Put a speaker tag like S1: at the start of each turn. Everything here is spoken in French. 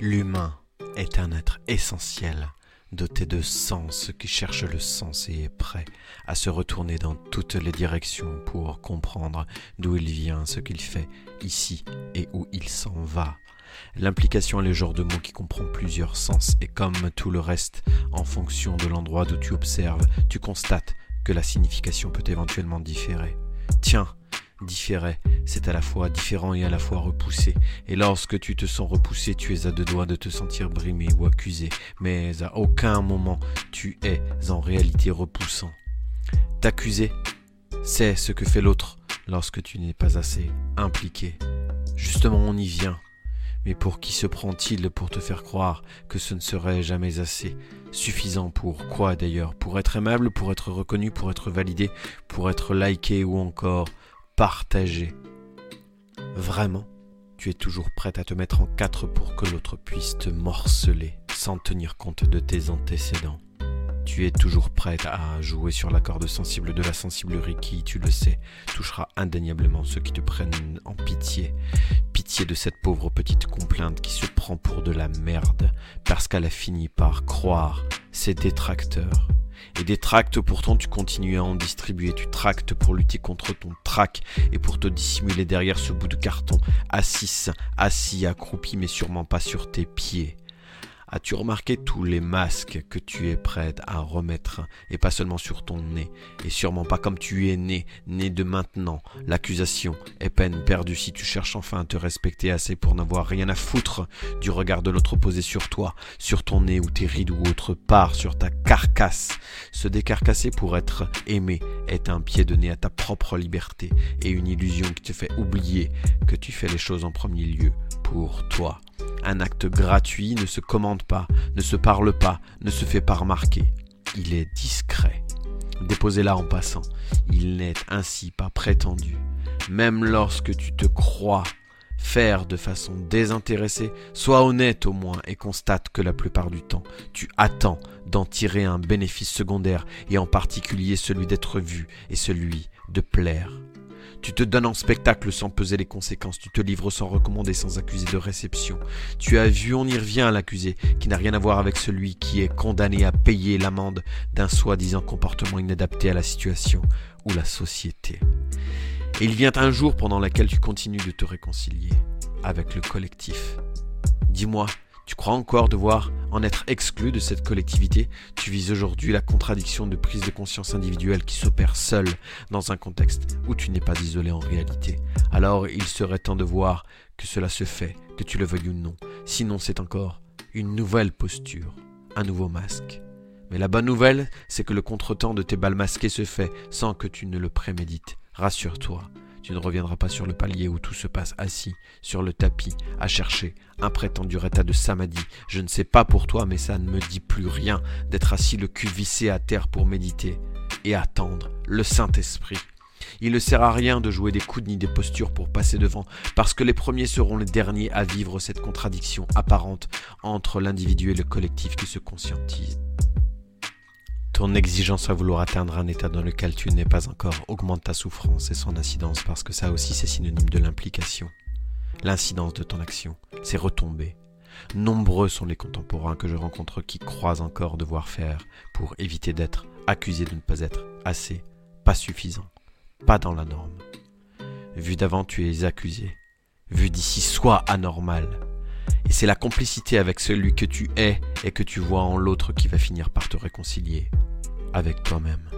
S1: L'humain est un être essentiel, doté de sens qui cherche le sens et est prêt à se retourner dans toutes les directions pour comprendre d'où il vient, ce qu'il fait ici et où il s'en va. L'implication est le genre de mot qui comprend plusieurs sens et comme tout le reste, en fonction de l'endroit d'où tu observes, tu constates que la signification peut éventuellement différer. Tiens, différer, c'est à la fois différent et à la fois repoussé. Et lorsque tu te sens repoussé, tu es à deux doigts de te sentir brimé ou accusé, mais à aucun moment tu es en réalité repoussant. T'accuser, c'est ce que fait l'autre lorsque tu n'es pas assez impliqué. Justement, on y vient. Mais pour qui se prend-il pour te faire croire que ce ne serait jamais assez Suffisant pour quoi d'ailleurs? Pour être aimable, pour être reconnu, pour être validé, pour être liké ou encore partagé. Vraiment, tu es toujours prête à te mettre en quatre pour que l'autre puisse te morceler sans tenir compte de tes antécédents. Tu es toujours prête à jouer sur la corde sensible de la sensiblerie qui, tu le sais, touchera indéniablement ceux qui te prennent en pitié. Pitié de cette pauvre petite complainte qui se prend pour de la merde parce qu'elle a fini par croire ses détracteurs. Et des tracts pourtant tu continues à en distribuer, tu tractes pour lutter contre ton trac et pour te dissimuler derrière ce bout de carton, assis, assis, accroupi mais sûrement pas sur tes pieds. As-tu remarqué tous les masques que tu es prête à remettre, et pas seulement sur ton nez, et sûrement pas comme tu es né, né de maintenant? L'accusation est peine perdue si tu cherches enfin à te respecter assez pour n'avoir rien à foutre du regard de l'autre posé sur toi, sur ton nez ou tes rides ou autre part, sur ta carcasse. Se décarcasser pour être aimé est un pied de nez à ta propre liberté et une illusion qui te fait oublier que tu fais les choses en premier lieu pour toi. Un acte gratuit ne se commande pas, ne se parle pas, ne se fait pas remarquer. Il est discret. Déposé là en passant, il n'est ainsi pas prétendu. Même lorsque tu te crois faire de façon désintéressée, sois honnête au moins et constate que la plupart du temps, tu attends d'en tirer un bénéfice secondaire et en particulier celui d'être vu et celui de plaire. Tu te donnes en spectacle sans peser les conséquences, tu te livres sans recommander, sans accuser de réception. Tu as vu, on y revient à l'accusé, qui n'a rien à voir avec celui qui est condamné à payer l'amende d'un soi-disant comportement inadapté à la situation ou la société. Et il vient un jour pendant lequel tu continues de te réconcilier avec le collectif. Dis-moi, tu crois encore devoir en être exclu de cette collectivité? Tu vises aujourd'hui la contradiction de prise de conscience individuelle qui s'opère seule dans un contexte où tu n'es pas isolé en réalité. Alors il serait temps de voir que cela se fait, que tu le veuilles ou non. Sinon c'est encore une nouvelle posture, un nouveau masque. Mais la bonne nouvelle, c'est que le contretemps de tes balles masquées se fait sans que tu ne le prémédites. Rassure-toi, tu ne reviendras pas sur le palier où tout se passe assis, sur le tapis, à chercher un prétendu état de samadhi. Je ne sais pas pour toi, mais ça ne me dit plus rien d'être assis le cul vissé à terre pour méditer et attendre le Saint-Esprit. Il ne sert à rien de jouer des coudes ni des postures pour passer devant, parce que les premiers seront les derniers à vivre cette contradiction apparente entre l'individu et le collectif qui se conscientise. Ton exigence à vouloir atteindre un état dans lequel tu n'es pas encore augmente ta souffrance et son incidence parce que ça aussi c'est synonyme de l'implication. L'incidence de ton action, c'est retomber. Nombreux sont les contemporains que je rencontre qui croient encore devoir faire pour éviter d'être accusés de ne pas être assez, pas suffisant, pas dans la norme. Vu d'avant, tu es accusé. Vu d'ici, sois anormal. Et c'est la complicité avec celui que tu es et que tu vois en l'autre qui va finir par te réconcilier avec toi-même.